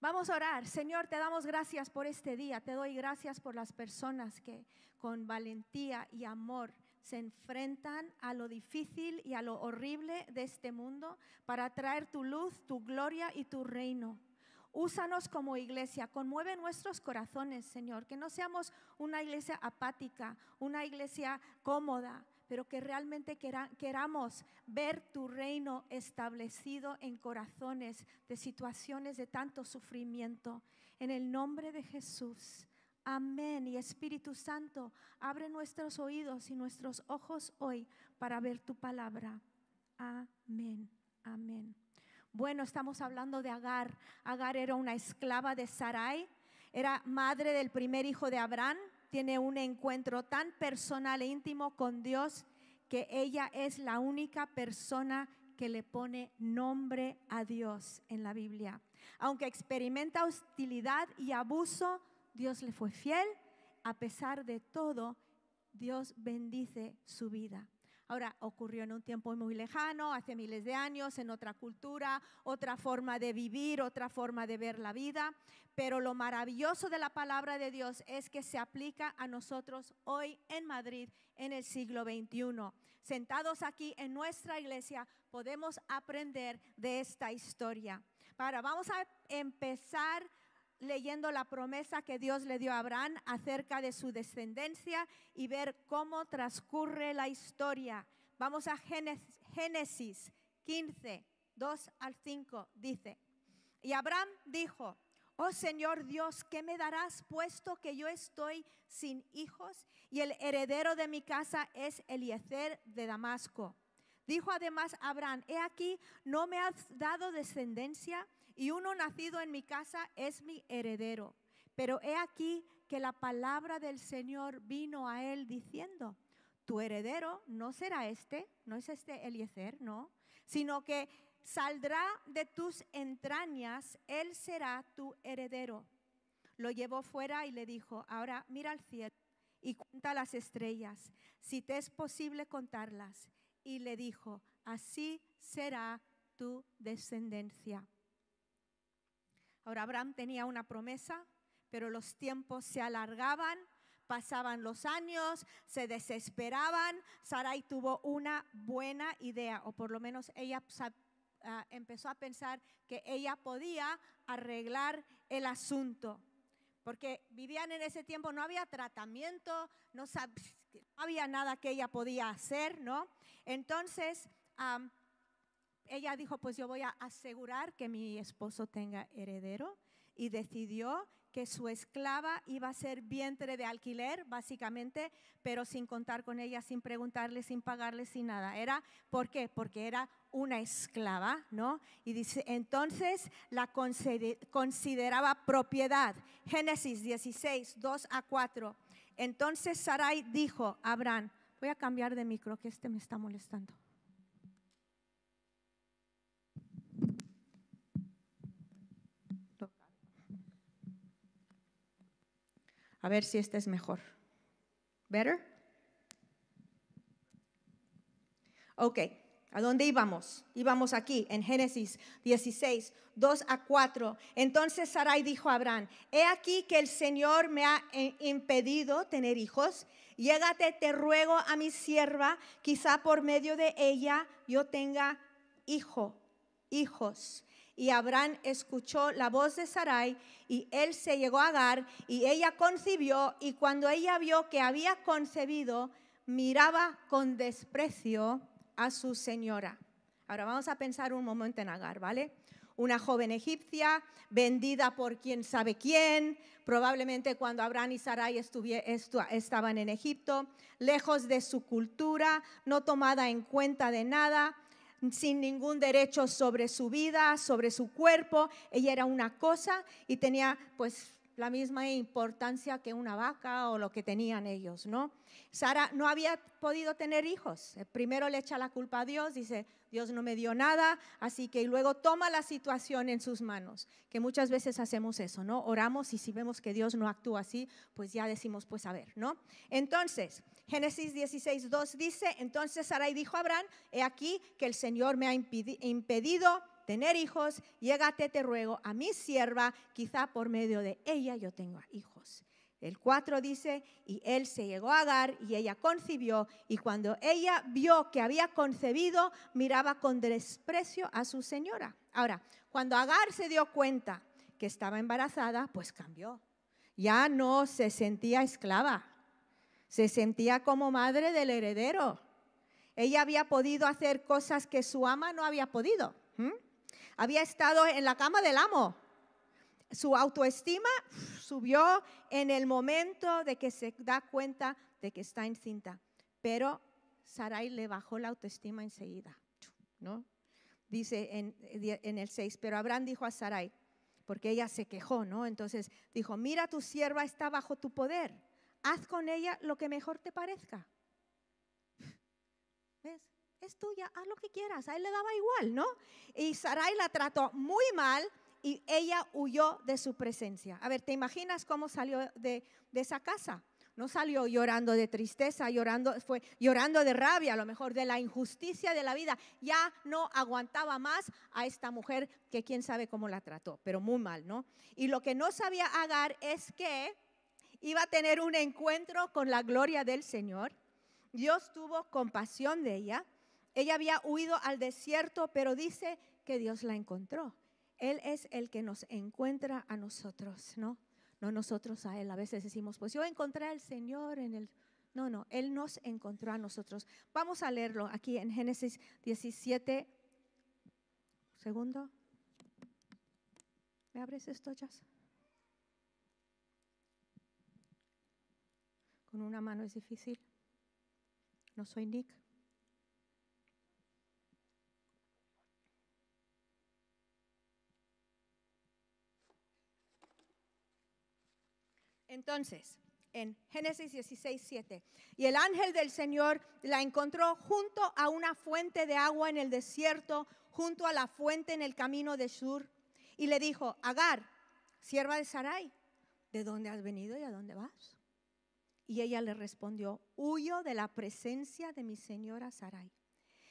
Vamos a orar. Señor, te damos gracias por este día. Te doy gracias por las personas que con valentía y amor se enfrentan a lo difícil y a lo horrible de este mundo para traer tu luz, tu gloria y tu reino. Úsanos como iglesia, conmueve nuestros corazones, Señor, que no seamos una iglesia apática, una iglesia cómoda, pero que realmente queramos ver tu reino establecido en corazones de situaciones de tanto sufrimiento. En el nombre de Jesús. Amén. Y Espíritu Santo, abre nuestros oídos y nuestros ojos hoy para ver tu palabra. Amén. Amén. Bueno, estamos hablando de Agar. Agar era una esclava de Sarai, era madre del primer hijo de Abraham tiene un encuentro tan personal e íntimo con Dios que ella es la única persona que le pone nombre a Dios en la Biblia. Aunque experimenta hostilidad y abuso, Dios le fue fiel. A pesar de todo, Dios bendice su vida. Ahora, ocurrió en un tiempo muy lejano, hace miles de años, en otra cultura, otra forma de vivir, otra forma de ver la vida, pero lo maravilloso de la palabra de Dios es que se aplica a nosotros hoy en Madrid, en el siglo XXI. Sentados aquí en nuestra iglesia, podemos aprender de esta historia. Ahora, vamos a empezar leyendo la promesa que Dios le dio a Abraham acerca de su descendencia y ver cómo transcurre la historia. Vamos a Génesis 15, 2 al 5, dice, y Abraham dijo, oh Señor Dios, ¿qué me darás puesto que yo estoy sin hijos y el heredero de mi casa es Eliezer de Damasco? Dijo además Abraham, he aquí, no me has dado descendencia y uno nacido en mi casa es mi heredero. Pero he aquí que la palabra del Señor vino a él diciendo, tu heredero no será este, no es este Eliezer, no, sino que saldrá de tus entrañas, él será tu heredero. Lo llevó fuera y le dijo, ahora mira al cielo y cuenta las estrellas, si te es posible contarlas. Y le dijo, así será tu descendencia. Ahora Abraham tenía una promesa, pero los tiempos se alargaban, pasaban los años, se desesperaban. Sarai tuvo una buena idea, o por lo menos ella ah, empezó a pensar que ella podía arreglar el asunto. Porque vivían en ese tiempo, no había tratamiento, no, había nada que ella podía hacer, ¿no? Entonces, ella dijo, pues yo voy a asegurar que mi esposo tenga heredero y decidió que su esclava iba a ser vientre de alquiler, básicamente, pero sin contar con ella, sin preguntarle, sin pagarle, sin nada. Era, ¿por qué? Porque era una esclava, ¿no? Y dice, entonces la consideraba propiedad. Génesis 16, 2 a 4. Entonces Sarai dijo a Abraham, voy a cambiar de micro, que este me está molestando. A ver si este es mejor. ¿Better? Ok, ¿a dónde íbamos? Íbamos aquí en Génesis 16, 2 a 4. Entonces Sarai dijo a Abraham, he aquí que el Señor me ha eh, impedido tener hijos. Llégate, te ruego a mi sierva, quizá por medio de ella yo tenga hijo, hijos. Y Abraham escuchó la voz de Sarai y él se llegó a Agar y ella concibió y cuando ella vio que había concebido, miraba con desprecio a su señora. Ahora vamos a pensar un momento en Agar, ¿vale? Una joven egipcia vendida por quién sabe quién, probablemente cuando Abraham y Sarai estaban en Egipto, lejos de su cultura, no tomada en cuenta de nada sin ningún derecho sobre su vida, sobre su cuerpo. Ella era una cosa y tenía pues la misma importancia que una vaca o lo que tenían ellos, ¿no? Sara no había podido tener hijos. Primero le echa la culpa a Dios, dice, Dios no me dio nada, así que luego toma la situación en sus manos, que muchas veces hacemos eso, ¿no? Oramos y si vemos que Dios no actúa así, pues ya decimos, pues a ver, ¿no? Entonces, Génesis 16, 2 dice, entonces Sarai dijo a Abraham, he aquí que el Señor me ha impedido tener hijos, llégate, te ruego, a mi sierva, quizá por medio de ella yo tenga hijos. El 4 dice, y él se llegó a Agar y ella concibió, y cuando ella vio que había concebido, miraba con desprecio a su señora. Ahora, cuando Agar se dio cuenta que estaba embarazada, pues cambió. Ya no se sentía esclava, se sentía como madre del heredero. Ella había podido hacer cosas que su ama no había podido. Había estado en la cama del amo. Su autoestima subió en el momento de que se da cuenta de que está encinta. Pero Sarai le bajó la autoestima enseguida. ¿no? Dice en, en el 6, pero Abraham dijo a Sarai, porque ella se quejó, ¿no? Entonces dijo, mira, tu sierva está bajo tu poder, haz con ella lo que mejor te parezca. ¿Ves? Es tuya, haz lo que quieras, a él le daba igual, ¿no? Y Sarai la trató muy mal y ella huyó de su presencia. A ver, ¿te imaginas cómo salió de, esa casa? no salió llorando de tristeza, llorando, fue llorando de rabia, a lo mejor de la injusticia de la vida. Ya no aguantaba más a esta mujer que quién sabe cómo la trató, pero muy mal, ¿no? Y lo que no sabía Agar es que iba a tener un encuentro con la gloria del Señor. Dios tuvo compasión de ella. Ella había huido al desierto, pero dice que Dios la encontró. Él es el que nos encuentra a nosotros, ¿no? no nosotros a Él. A veces decimos, pues yo encontré al Señor en el... No, no, Él nos encontró a nosotros. Vamos a leerlo aquí en Génesis 17. Segundo. ¿Me abres esto, Jazz? Con una mano es difícil. No soy Nick. Entonces, en Génesis 16, 7. Y el ángel del Señor la encontró junto a una fuente de agua en el desierto, junto a la fuente en el camino de Sur. Y le dijo, Agar, sierva de Sarai, ¿de dónde has venido y a dónde vas? Y ella le respondió, huyo de la presencia de mi señora Sarai.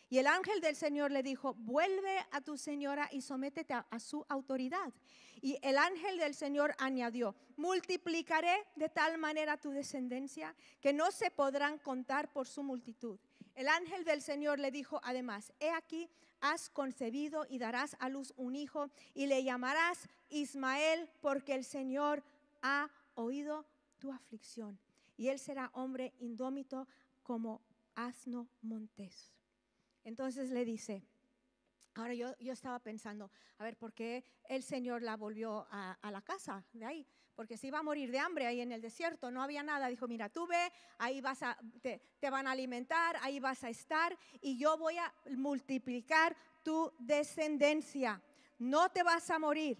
Y el ángel del Señor le dijo, vuelve a tu señora y sométete a, su autoridad. Y el ángel del Señor añadió, multiplicaré de tal manera tu descendencia que no se podrán contar por su multitud. El ángel del Señor le dijo además, he aquí, has concebido y darás a luz un hijo y le llamarás Ismael porque el Señor ha oído tu aflicción. Y él será hombre indómito como asno montés. Entonces le dice, ahora yo, yo estaba pensando, a ver, ¿por qué el Señor la volvió a, la casa de ahí? Porque se iba a morir de hambre ahí en el desierto, no había nada. Dijo, mira, tú ve, ahí vas a, te, te van a alimentar, ahí vas a estar y yo voy a multiplicar tu descendencia. No te vas a morir.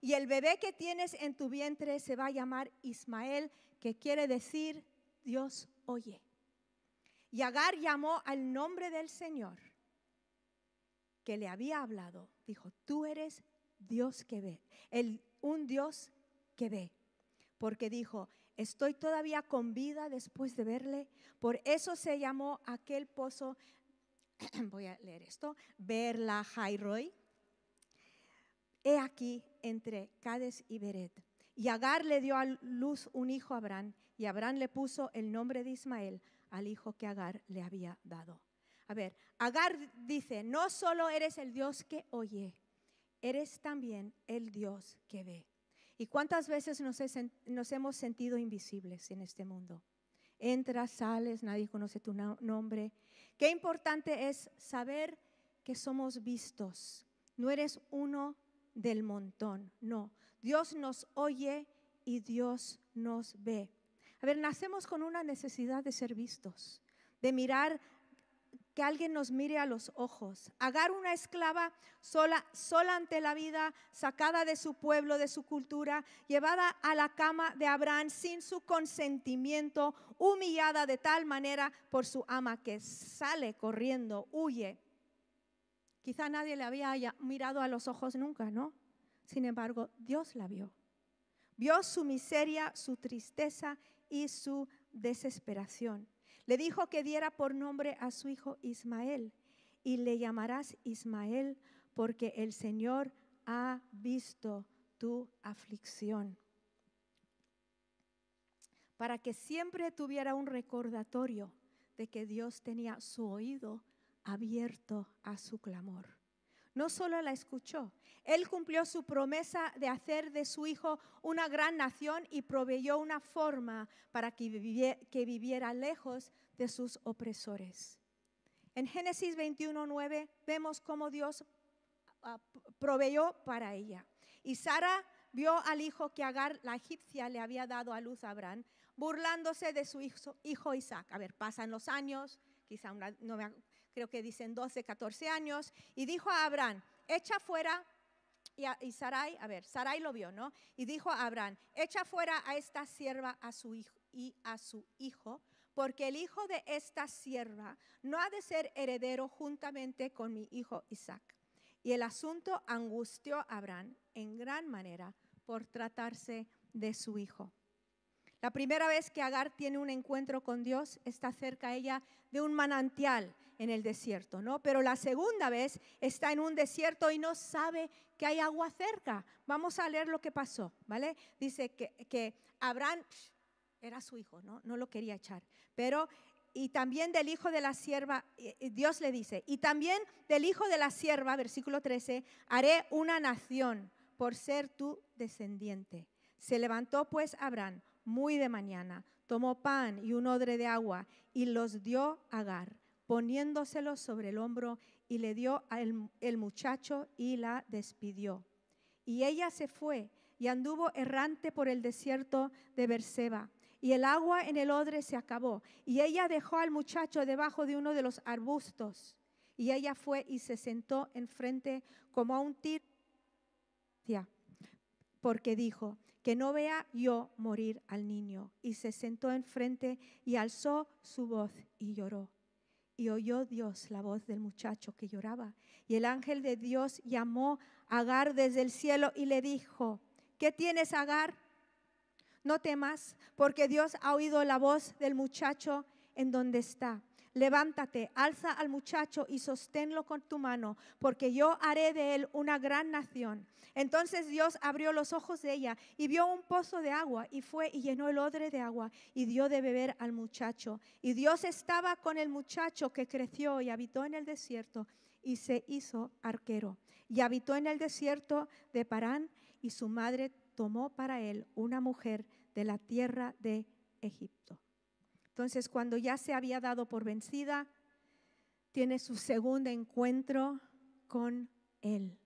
Y el bebé que tienes en tu vientre se va a llamar Ismael, que quiere decir Dios oye. Y Agar llamó al nombre del Señor que le había hablado. Dijo, tú eres Dios que ve, el, un Dios que ve. Porque dijo, estoy todavía con vida después de verle. Por eso se llamó aquel pozo, voy a leer esto, Verla Jairoi. He aquí entre Cades y Beret. Y Agar le dio a luz un hijo a Abraham, y Abraham le puso el nombre de Ismael al hijo que Agar le había dado. A ver, Agar dice, no solo eres el Dios que oye, eres también el Dios que ve. ¿Y cuántas veces nos, hemos sentido invisibles en este mundo? Entras, sales, nadie conoce tu nombre. Qué importante es saber que somos vistos. No eres uno del montón, no. Dios nos oye y Dios nos ve. Nacemos con una necesidad de ser vistos, de mirar que alguien nos mire a los ojos. Agar una esclava sola, sola ante la vida, sacada de su pueblo, de su cultura, llevada a la cama de Abraham sin su consentimiento, humillada de tal manera por su ama que sale corriendo, huye. Quizá nadie le había mirado a los ojos nunca, ¿no? Sin embargo, Dios la vio. Vio su miseria, su tristeza y su desesperación. Le dijo que diera por nombre a su hijo Ismael y le llamarás Ismael porque el Señor ha visto tu aflicción. Para que siempre tuviera un recordatorio de que Dios tenía su oído abierto a su clamor. No solo la escuchó, él cumplió su promesa de hacer de su hijo una gran nación y proveyó una forma para que viviera, lejos de sus opresores. En Génesis 21:9 vemos cómo Dios ah, proveyó para ella. Y Sara vio al hijo que Agar, la egipcia, le había dado a luz a Abraham, burlándose de su hijo, Isaac. A ver, pasan los años, quizá no creo que dicen 12, 14 años, y dijo a Abraham, echa fuera, y, Sarai, a ver, Sarai lo vio, ¿no? Y dijo a Abraham, echa fuera a esta sierva a su hijo, y a su hijo, porque el hijo de esta sierva no ha de ser heredero juntamente con mi hijo Isaac. Y el asunto angustió a Abraham en gran manera por tratarse de su hijo. La primera vez que Agar tiene un encuentro con Dios está cerca ella de un manantial en el desierto, ¿no? Pero la segunda vez está en un desierto y no sabe que hay agua cerca. Vamos a leer lo que pasó, ¿vale? Dice que, que Abraham era su hijo, ¿no? No lo quería echar. Pero, y también del hijo de la sierva, Dios le dice, y también del hijo de la sierva, versículo 13, haré una nación por ser tu descendiente. Se levantó pues Abraham muy de mañana, tomó pan y un odre de agua y los dio a Agar, poniéndoselos sobre el hombro y le dio al el muchacho y la despidió. Y ella se fue y anduvo errante por el desierto de Berseba y el agua en el odre se acabó. Y ella dejó al muchacho debajo de uno de los arbustos. Y ella fue y se sentó enfrente como a un tiro, porque dijo, que no vea yo morir al niño. Y se sentó enfrente y alzó su voz y lloró. Y oyó Dios la voz del muchacho que lloraba. Y el ángel de Dios llamó a Agar desde el cielo y le dijo, ¿qué tienes, Agar? No temas, porque Dios ha oído la voz del muchacho en donde está. Levántate, alza al muchacho y sosténlo con tu mano, porque yo haré de él una gran nación. Entonces Dios abrió los ojos de ella y vio un pozo de agua y fue y llenó el odre de agua y dio de beber al muchacho. Y Dios estaba con el muchacho que creció y habitó en el desierto y se hizo arquero. Y habitó en el desierto de Parán y su madre tomó para él una mujer de la tierra de Egipto. Entonces, cuando ya se había dado por vencida, tiene su segundo encuentro con Él.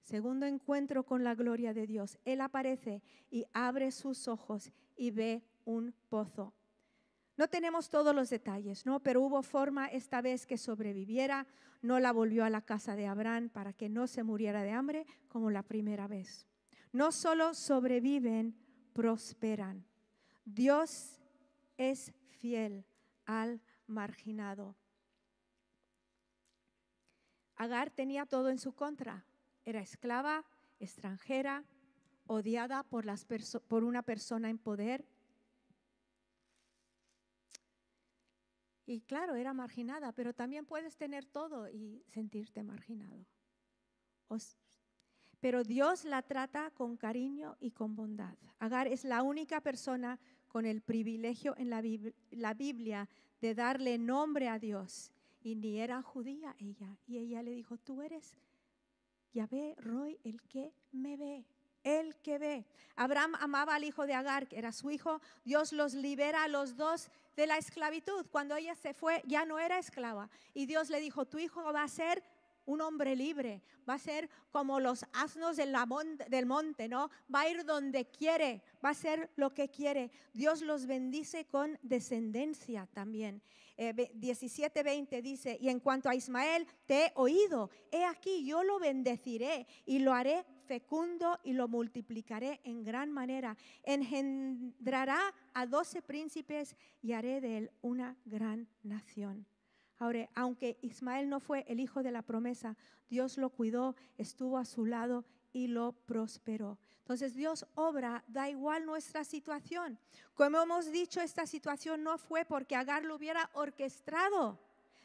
Segundo encuentro con la gloria de Dios. Él aparece y abre sus ojos y ve un pozo. No tenemos todos los detalles, ¿no? Pero hubo forma esta vez que sobreviviera, no la volvió a la casa de Abraham para que no se muriera de hambre como la primera vez. No solo sobreviven, prosperan. Dios es fiel al marginado. Agar tenía todo en su contra. Era esclava, extranjera, odiada por, una persona en poder. Y claro, era marginada, pero también puedes tener todo y sentirte marginado. Pero Dios la trata con cariño y con bondad. Agar es la única persona con el privilegio en la, Biblia de darle nombre a Dios. Y ni era judía ella. Y ella le dijo, tú eres Yahvé, Roy, el que me ve. El que ve. Abraham amaba al hijo de Agar, que era su hijo. Dios los libera a los dos de la esclavitud. Cuando ella se fue, ya no era esclava. Y Dios le dijo, tu hijo va a ser un hombre libre, va a ser como los asnos del monte, ¿no? Va a ir donde quiere, va a ser lo que quiere. Dios los bendice con descendencia también. 17:20 eh, dice, y en cuanto a Ismael, te he oído, he aquí, yo lo bendeciré y lo haré fecundo y lo multiplicaré en gran manera. Engendrará a doce príncipes y haré de él una gran nación. Ahora, aunque Ismael no fue el hijo de la promesa, Dios lo cuidó, estuvo a su lado y lo prosperó. Entonces Dios obra, da igual nuestra situación. Como hemos dicho, esta situación no fue porque Agar lo hubiera orquestado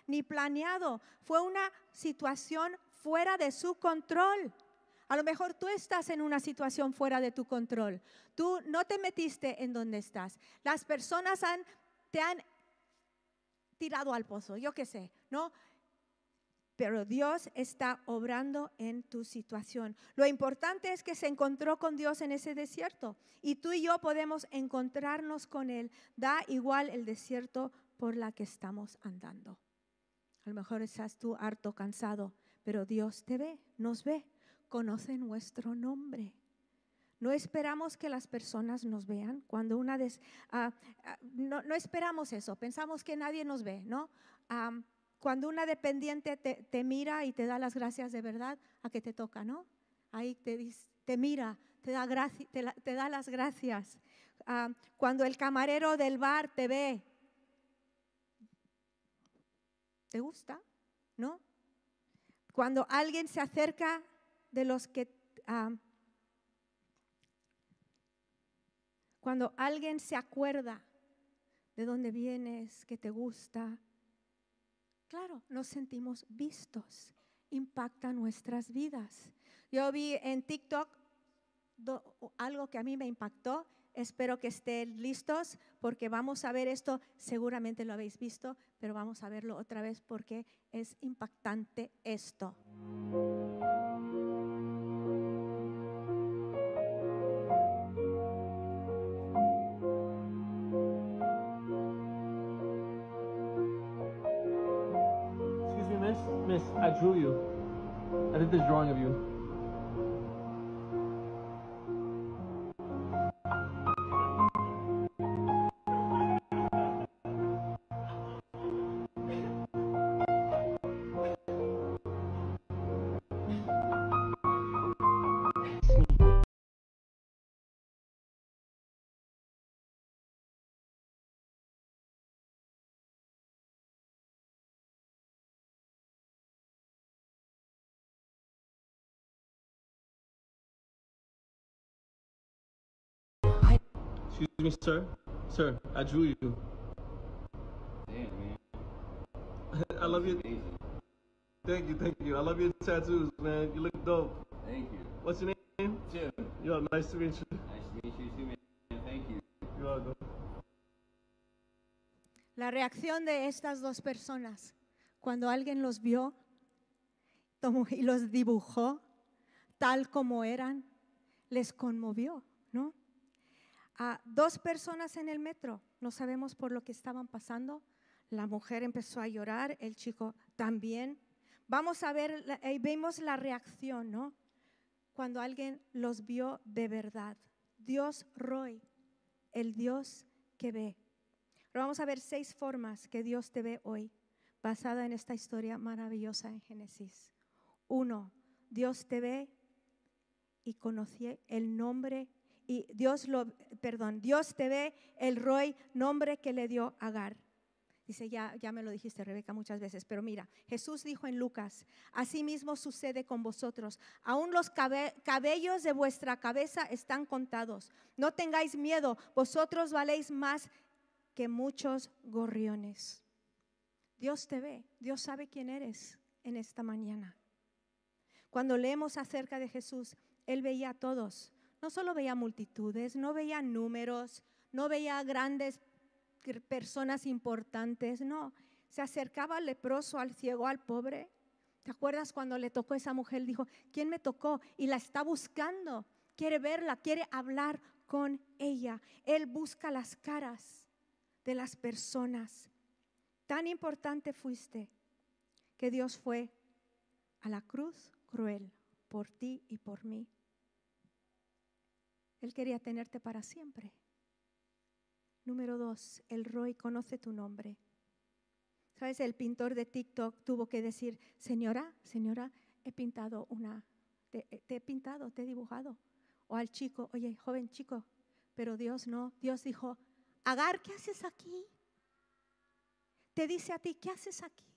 ni planeado, fue una situación fuera de su control. A lo mejor tú estás en una situación fuera de tu control. Tú no te metiste en donde estás. Las personas te han tirado al pozo, yo qué sé, ¿no? Pero Dios está obrando en tu situación. Lo importante es que se encontró con Dios en ese desierto y tú y yo podemos encontrarnos con Él. Da igual el desierto por la que estamos andando. A lo mejor estás tú harto, cansado, pero Dios te ve, nos ve, conoce nuestro nombre. No esperamos que las personas nos vean. Cuando una ah, ah, no, esperamos eso, pensamos que nadie nos ve, ¿no? cuando una dependiente te, mira y te da las gracias de verdad, a que te toca, ¿no? Ahí te, te mira, te da, te, da las gracias. cuando el camarero del bar te ve, ¿te gusta? ¿No? Cuando alguien se acerca de los que... cuando alguien se acuerda de dónde vienes, que te gusta, claro, nos sentimos vistos, impacta nuestras vidas. Yo vi en TikTok algo que a mí me impactó. Espero que estén listos porque vamos a ver esto, seguramente lo habéis visto, pero vamos a verlo otra vez porque es impactante esto. Drawing of you. Excuse me, sir. Sir, I drew you. Damn, man. I love you. Thank you, thank you. I love your tattoos, man. You look dope. Thank you. What's your name? Jim. Yo, nice to meet you. Nice to meet you too, man. Thank you. You're welcome. La reacción de estas dos personas cuando alguien los vio tomó y los dibujó tal como eran, les conmovió. A dos personas en el metro, no sabemos por lo que estaban pasando. La mujer empezó a llorar, el chico también. Vamos a ver, vemos la reacción, ¿no? Cuando alguien los vio de verdad. Dios Roy, el Dios que ve. Pero vamos a ver seis formas que Dios te ve hoy, basada en esta historia maravillosa en Génesis. Uno, Dios te ve y conocí el nombre y Dios lo, perdón, Dios te ve el Roy, nombre que le dio Agar. Dice, ya, ya me lo dijiste, Rebeca, muchas veces, pero mira, Jesús dijo en Lucas, así mismo sucede con vosotros, aún los cabellos de vuestra cabeza están contados, no tengáis miedo, vosotros valéis más que muchos gorriones. Dios te ve, Dios sabe quién eres en esta mañana. Cuando leemos acerca de Jesús, Él veía a todos, no solo veía multitudes, no veía números, no veía grandes personas importantes, no. Se acercaba al leproso, al ciego, al pobre. ¿Te acuerdas cuando le tocó a esa mujer? Dijo, ¿quién me tocó? Y la está buscando, quiere verla, quiere hablar con ella. Él busca las caras de las personas. Tan importante fuiste que Dios fue a la cruz cruel por ti y por mí. Él quería tenerte para siempre. Número dos, el Roy conoce tu nombre. ¿Sabes? El pintor de TikTok tuvo que decir, señora, señora, he pintado una, te, he pintado, te he dibujado. O al chico, oye, joven chico, pero Dios no. Dios dijo, Agar, ¿qué haces aquí? Te dice a ti, ¿qué haces aquí?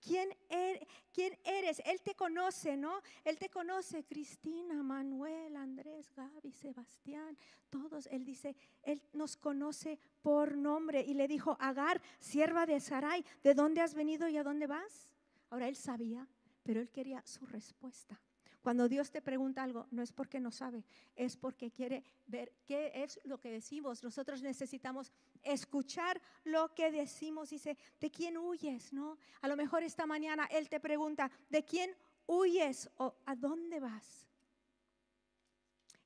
¿Quién, er, ¿Quién, eres? Él te conoce, ¿no? Él te conoce, Cristina, Manuel, Andrés, Gaby, Sebastián, todos. Él dice, Él nos conoce por nombre. Y le dijo, Agar, sierva de Sarai, ¿de dónde has venido y a dónde vas? Ahora él sabía, pero él quería su respuesta. Cuando Dios te pregunta algo, no es porque no sabe, es porque quiere ver qué es lo que decimos. Nosotros necesitamos escuchar lo que decimos. Dice, ¿de quién huyes? ¿No? A lo mejor esta mañana Él te pregunta, ¿de quién huyes o a dónde vas?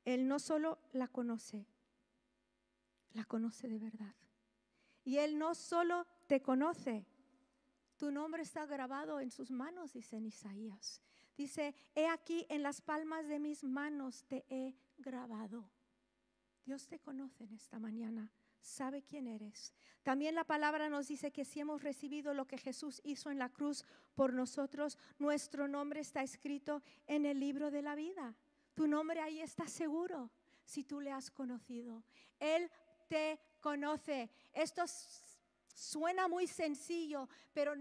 Él no solo la conoce, la conoce de verdad. Y Él no solo te conoce, tu nombre está grabado en sus manos, dice Isaías. Dice, he aquí en las palmas de mis manos te he grabado. Dios te conoce en esta mañana, sabe quién eres. También la palabra nos dice que si hemos recibido lo que Jesús hizo en la cruz por nosotros, nuestro nombre está escrito en el libro de la vida. Tu nombre ahí está seguro si tú le has conocido. Él te conoce. Esto suena muy sencillo, pero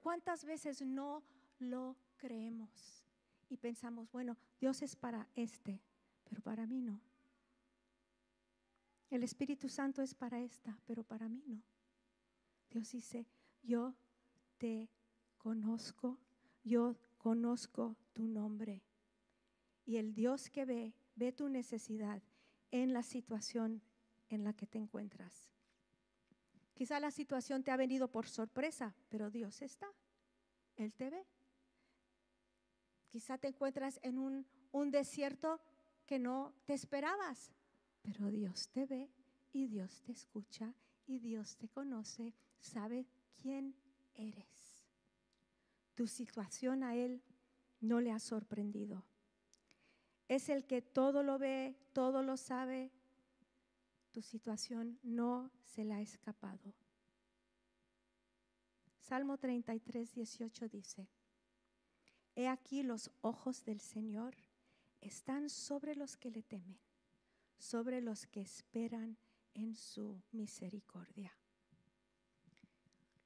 ¿cuántas veces no lo creemos y pensamos, bueno, Dios es para este, pero para mí no. El Espíritu Santo es para esta, pero para mí no. Dios dice, yo te conozco, yo conozco tu nombre. Y el Dios que ve, ve tu necesidad en la situación en la que te encuentras. Quizá la situación te ha venido por sorpresa, pero Dios está. Él te ve. Quizá te encuentras en un, un desierto que no te esperabas, pero Dios te ve y Dios te escucha y Dios te conoce, sabe quién eres. Tu situación a Él no le ha sorprendido. Es el que todo lo ve, todo lo sabe. Tu situación no se le ha escapado. Salmo 33, 18 dice, He aquí los ojos del Señor están sobre los que le temen, sobre los que esperan en su misericordia.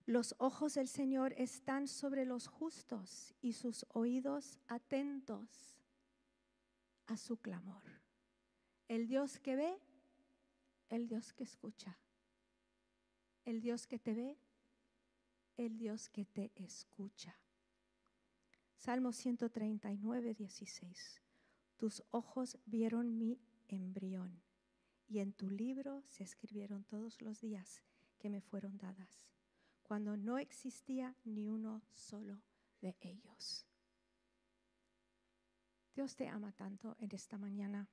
Los ojos del Señor están sobre los justos y sus oídos atentos a su clamor. El Dios que ve, el Dios que escucha. El Dios que te ve, el Dios que te escucha. Salmo 139, 16. Tus ojos vieron mi embrión y en tu libro se escribieron todos los días que me fueron dadas, cuando no existía ni uno solo de ellos. Dios te ama tanto en esta mañana.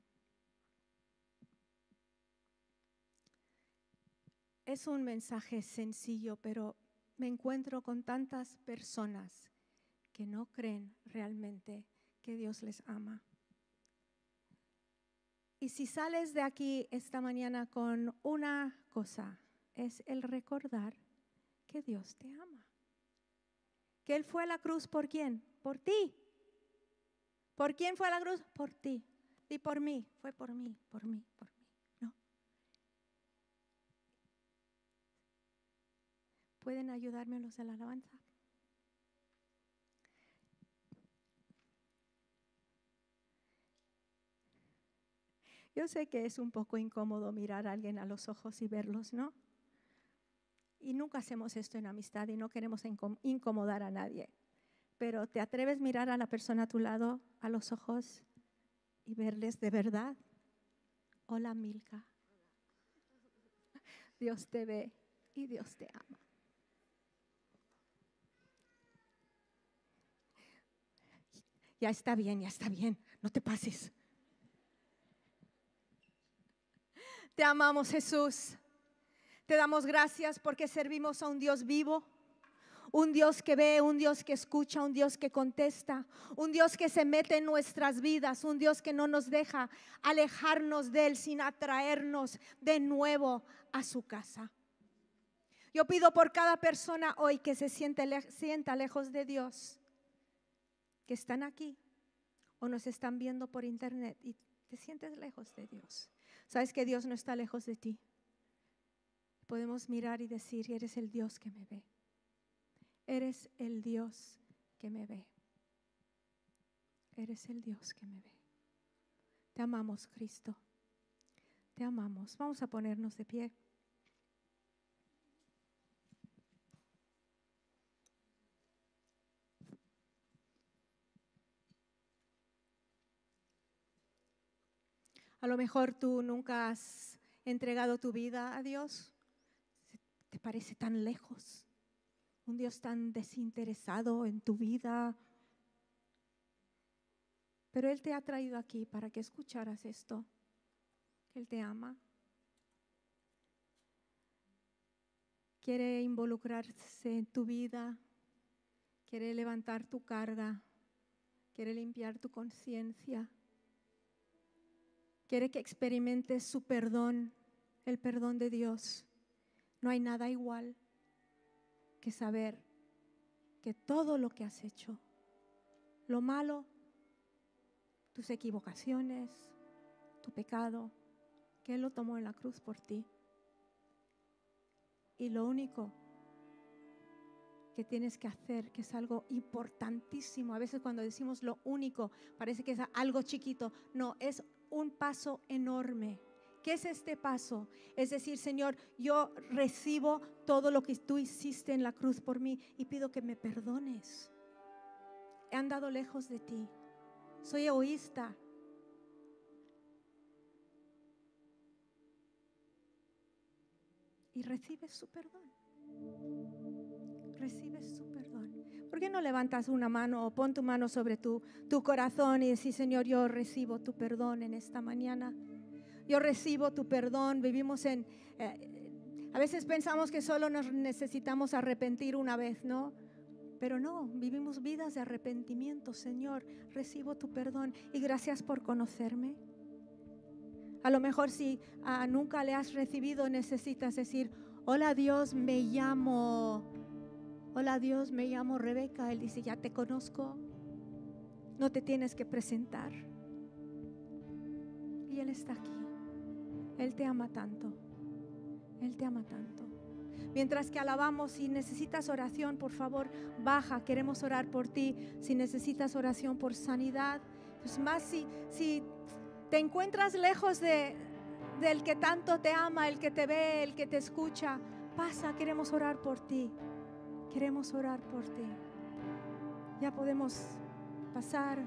Es un mensaje sencillo, pero me encuentro con tantas personas que no creen realmente que Dios les ama. Y si sales de aquí esta mañana con una cosa, es el recordar que Dios te ama. Que Él fue a la cruz por quién? Por ti. ¿Por quién fue a la cruz? Por ti. Y por mí. Fue por mí, por mí, por mí. ¿No? ¿Pueden ayudarme los de la alabanza? Yo sé que es un poco incómodo mirar a alguien a los ojos y verlos, ¿no? Y nunca hacemos esto en amistad y no queremos incomodar a nadie. Pero ¿te atreves a mirar a la persona a tu lado a los ojos y verles de verdad? Hola Milka. Dios te ve y Dios te ama. Ya está bien, ya está bien, no te pases. Te amamos Jesús. Te damos gracias porque servimos a un Dios vivo, un Dios que ve, un Dios que escucha, un Dios que contesta, un Dios que se mete en nuestras vidas, un Dios que no nos deja alejarnos de Él sin atraernos de nuevo a su casa. Yo pido por cada persona hoy que se siente, sienta lejos de Dios, que están aquí o nos están viendo por internet y te sientes lejos de Dios. Sabes que Dios no está lejos de ti. Podemos mirar y decir, eres el Dios que me ve. Eres el Dios que me ve. Eres el Dios que me ve. Te amamos, Cristo. Te amamos. Vamos a ponernos de pie. A lo mejor tú nunca has entregado tu vida a Dios. Te parece tan lejos. Un Dios tan desinteresado en tu vida. Pero Él te ha traído aquí para que escucharas esto. Él te ama. Quiere involucrarse en tu vida. Quiere levantar tu carga. Quiere limpiar tu conciencia. Quiere que experimentes su perdón, el perdón de Dios. No hay nada igual que saber que todo lo que has hecho, lo malo, tus equivocaciones, tu pecado, que Él lo tomó en la cruz por ti. Y lo único que tienes que hacer, que es algo importantísimo, a veces cuando decimos lo único, parece que es algo chiquito, no, es un paso enorme. ¿Qué es este paso? Es decir, Señor, yo recibo todo lo que tú hiciste en la cruz por mí y pido que me perdones. He andado lejos de ti. Soy egoísta. Y recibes su perdón. Recibes su perdón. ¿Por qué no levantas una mano o pon tu mano sobre tu, tu corazón y decís, Señor, yo recibo tu perdón en esta mañana? Yo recibo tu perdón. Vivimos en... Eh, a veces pensamos que solo nos necesitamos arrepentir una vez, ¿no? Pero no, vivimos vidas de arrepentimiento. Señor, recibo tu perdón y gracias por conocerme. A lo mejor si ah, nunca le has recibido, necesitas decir, hola Dios, me llamo, hola Dios, me llamo Rebeca. Él dice, ya te conozco, no te tienes que presentar. Y Él está aquí. Él te ama tanto. Él te ama tanto. Mientras que alabamos, si necesitas oración, por favor, baja. Queremos orar por ti. Si necesitas oración por sanidad, pues más si, si te encuentras lejos de, del que tanto te ama, el que te ve, el que te escucha, pasa, queremos orar por ti. Queremos orar por ti. Ya podemos pasar.